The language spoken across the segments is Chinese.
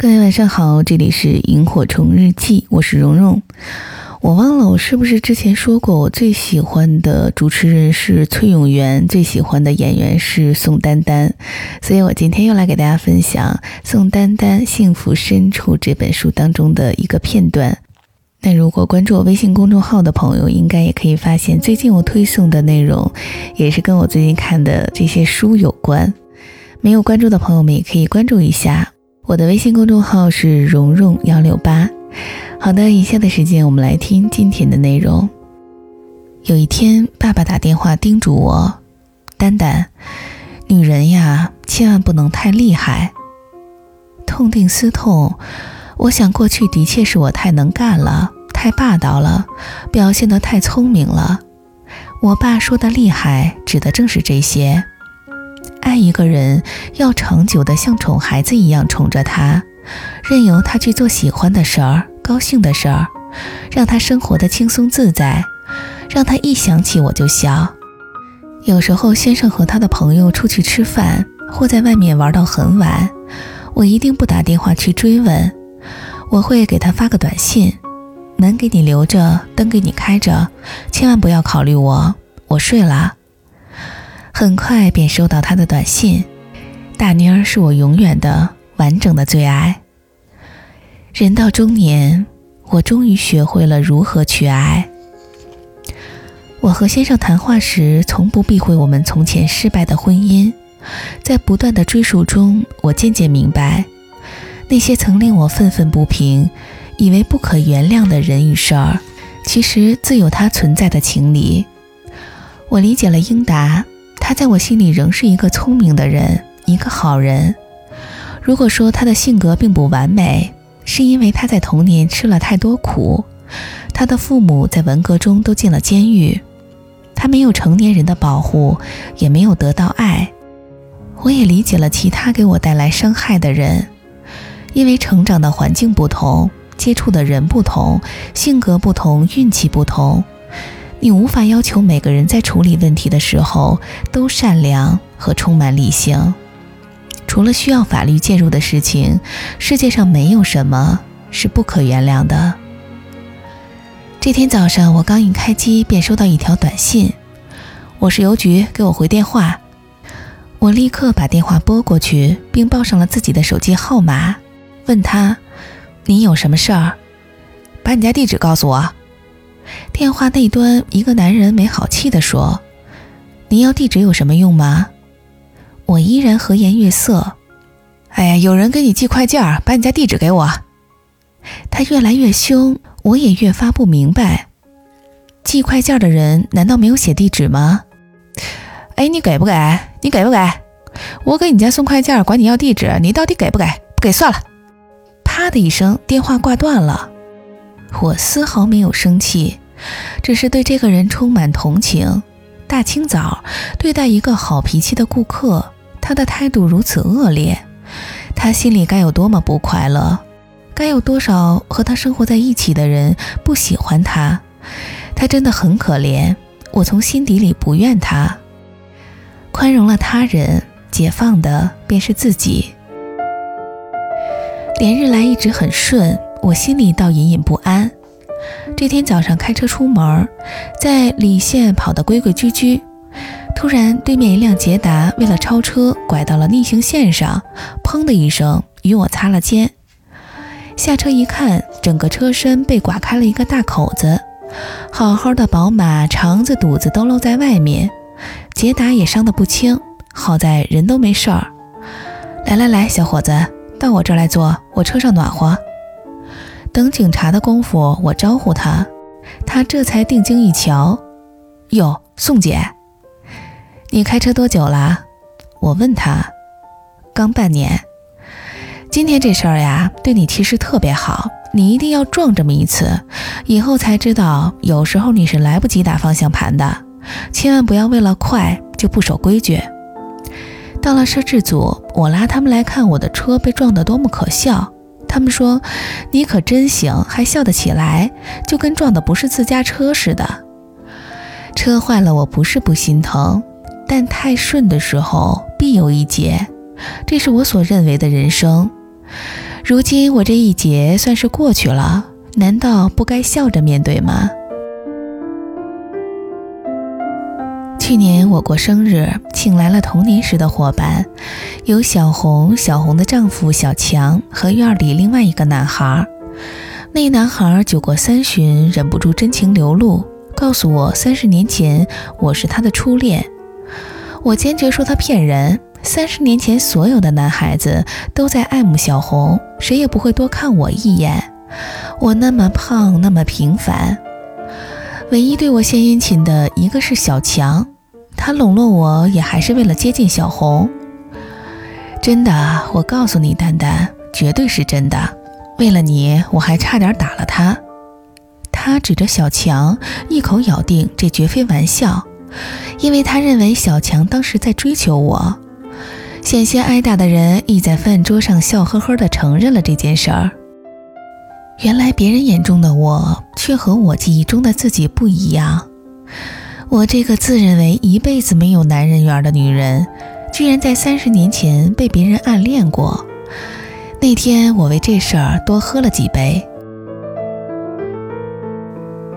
各位晚上好，这里是萤火虫日记，我是蓉蓉。我忘了我是不是之前说过，我最喜欢的主持人是崔永元，最喜欢的演员是宋丹丹，所以我今天又来给大家分享宋丹丹《幸福深处》这本书当中的一个片段。那如果关注我微信公众号的朋友，应该也可以发现，最近我推送的内容也是跟我最近看的这些书有关。没有关注的朋友们也可以关注一下。我的微信公众号是蓉蓉幺六八。好的，以下的时间我们来听今天的内容。有一天，爸爸打电话叮嘱我：“丹丹，女人呀，千万不能太厉害。”痛定思痛，我想过去的确是我太能干了，太霸道了，表现得太聪明了。我爸说的厉害，指的正是这些。爱一个人，要长久的像宠孩子一样宠着他，任由他去做喜欢的事儿、高兴的事儿，让他生活的轻松自在，让他一想起我就笑。有时候先生和他的朋友出去吃饭，或在外面玩到很晚，我一定不打电话去追问，我会给他发个短信：门给你留着，灯给你开着，千万不要考虑我，我睡了。很快便收到他的短信：“大妮儿是我永远的完整的最爱。”人到中年，我终于学会了如何去爱。我和先生谈话时，从不避讳我们从前失败的婚姻。在不断的追溯中，我渐渐明白，那些曾令我愤愤不平、以为不可原谅的人与事儿，其实自有它存在的情理。我理解了英达。他在我心里仍是一个聪明的人，一个好人。如果说他的性格并不完美，是因为他在童年吃了太多苦，他的父母在文革中都进了监狱，他没有成年人的保护，也没有得到爱。我也理解了其他给我带来伤害的人，因为成长的环境不同，接触的人不同，性格不同，运气不同。你无法要求每个人在处理问题的时候都善良和充满理性。除了需要法律介入的事情，世界上没有什么是不可原谅的。这天早上，我刚一开机便收到一条短信：“我是邮局，给我回电话。”我立刻把电话拨过去，并报上了自己的手机号码，问他：“你有什么事儿？把你家地址告诉我。”电话那端，一个男人没好气地说：“您要地址有什么用吗？”我依然和颜悦色：“哎呀，有人给你寄快件儿，把你家地址给我。”他越来越凶，我也越发不明白，寄快件的人难道没有写地址吗？哎，你给不给？你给不给？我给你家送快件，管你要地址，你到底给不给？不给算了。啪的一声，电话挂断了。我丝毫没有生气，只是对这个人充满同情。大清早对待一个好脾气的顾客，他的态度如此恶劣，他心里该有多么不快乐？该有多少和他生活在一起的人不喜欢他？他真的很可怜，我从心底里不怨他。宽容了他人，解放的便是自己。连日来一直很顺。我心里倒隐隐不安。这天早上开车出门，在里线跑得规规矩矩，突然对面一辆捷达为了超车拐到了逆行线上，砰的一声与我擦了肩。下车一看，整个车身被刮开了一个大口子，好好的宝马肠子肚子都露在外面，捷达也伤得不轻，好在人都没事儿。来来来，小伙子，到我这儿来坐，我车上暖和。等警察的功夫，我招呼他，他这才定睛一瞧，哟，宋姐，你开车多久了？我问他，刚半年。今天这事儿呀，对你其实特别好，你一定要撞这么一次，以后才知道，有时候你是来不及打方向盘的，千万不要为了快就不守规矩。到了摄制组，我拉他们来看我的车被撞得多么可笑。他们说：“你可真行，还笑得起来，就跟撞的不是自家车似的。车坏了，我不是不心疼，但太顺的时候必有一劫，这是我所认为的人生。如今我这一劫算是过去了，难道不该笑着面对吗？去年我过生日，请来了童年时的伙伴，有小红、小红的丈夫小强和院里另外一个男孩。那男孩酒过三巡，忍不住真情流露，告诉我三十年前我是他的初恋。我坚决说他骗人。三十年前，所有的男孩子都在爱慕小红，谁也不会多看我一眼。我那么胖，那么平凡，唯一对我献殷勤的一个是小强。他笼络我也还是为了接近小红。真的，我告诉你，丹丹，绝对是真的。为了你，我还差点打了他。他指着小强，一口咬定这绝非玩笑，因为他认为小强当时在追求我。险些挨打的人亦在饭桌上笑呵呵地承认了这件事儿。原来别人眼中的我，却和我记忆中的自己不一样。我这个自认为一辈子没有男人缘的女人，居然在三十年前被别人暗恋过。那天我为这事儿多喝了几杯。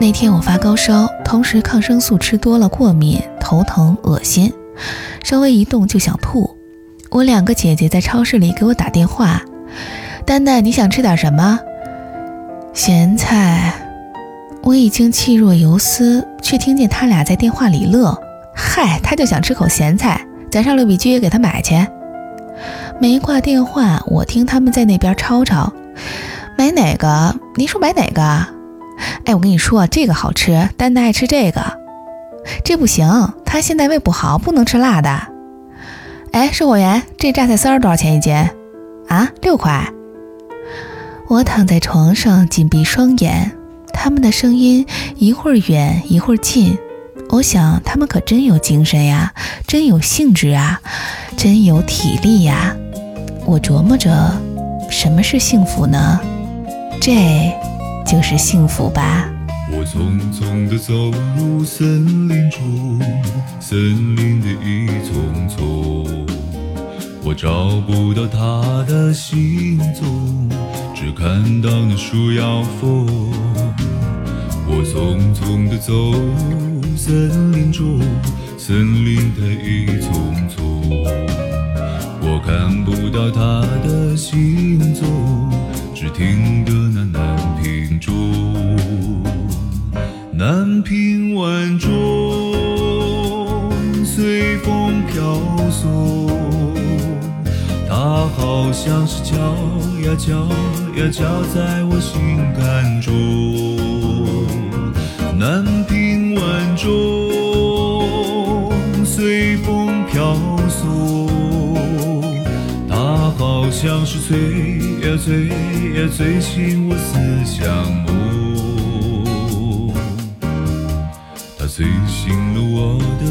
那天我发高烧，同时抗生素吃多了过敏，头疼恶心，稍微一动就想吐。我两个姐姐在超市里给我打电话，丹丹，你想吃点什么？咸菜。我已经气若游丝，却听见他俩在电话里乐。嗨，他就想吃口咸菜，咱上六必居给他买去。没挂电话，我听他们在那边吵吵，买哪个？您说买哪个？哎，我跟你说，这个好吃，丹丹爱吃这个。这不行，他现在胃不好，不能吃辣的。哎，售货员，这榨菜丝儿多少钱一斤？啊，六块。我躺在床上，紧闭双眼。他们的声音一会儿远一会儿近，我想他们可真有精神呀，真有兴致啊，真有体力呀。我琢磨着，什么是幸福呢？这就是幸福吧。我匆匆地走入森林中，森林的一丛丛，我找不到他的行踪，只看到那树摇风。我匆匆地走森林中，森林的一丛丛，我看不到他的行踪，只听得那南屏钟，南屏晚钟随风飘送，它好像是敲呀敲呀敲在我心坎中。南屏晚钟随风飘送，它好像是催呀催呀催醒我思乡梦，它催醒了我的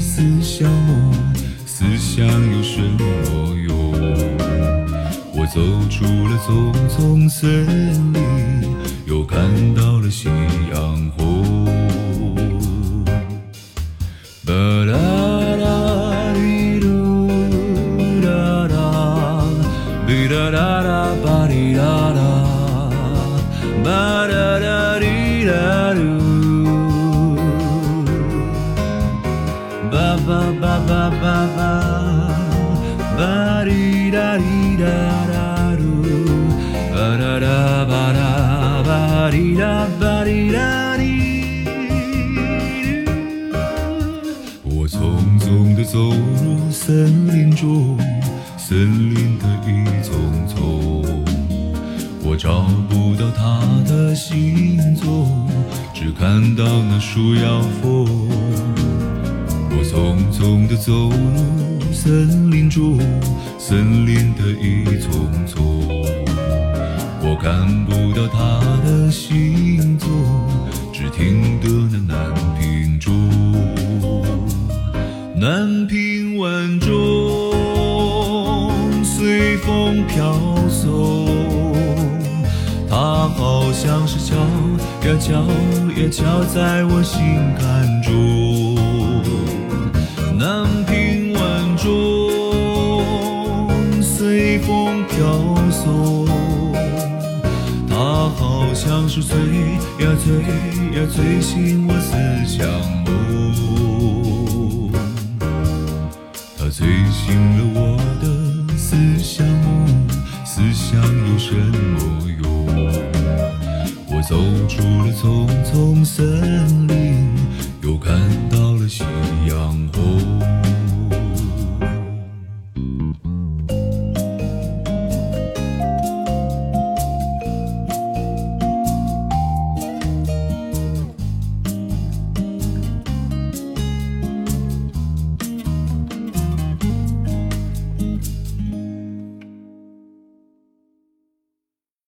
思乡梦，思乡有什么用？我走出了丛丛森林，又看到了夕阳红。我匆匆地走入森林中，森林的一丛丛，我找不到他的行踪，只看到那树摇风。我匆匆地走入森林中，森林的一丛丛。我看不到他的行踪，只听得那南屏钟，南屏晚钟随风飘送，它好像是敲呀敲呀敲在我心坎中，南屏晚钟随风飘像是催呀催呀催醒我思乡梦，它催醒了我的思乡梦，思乡有什么用？我走出了丛丛森林，又看。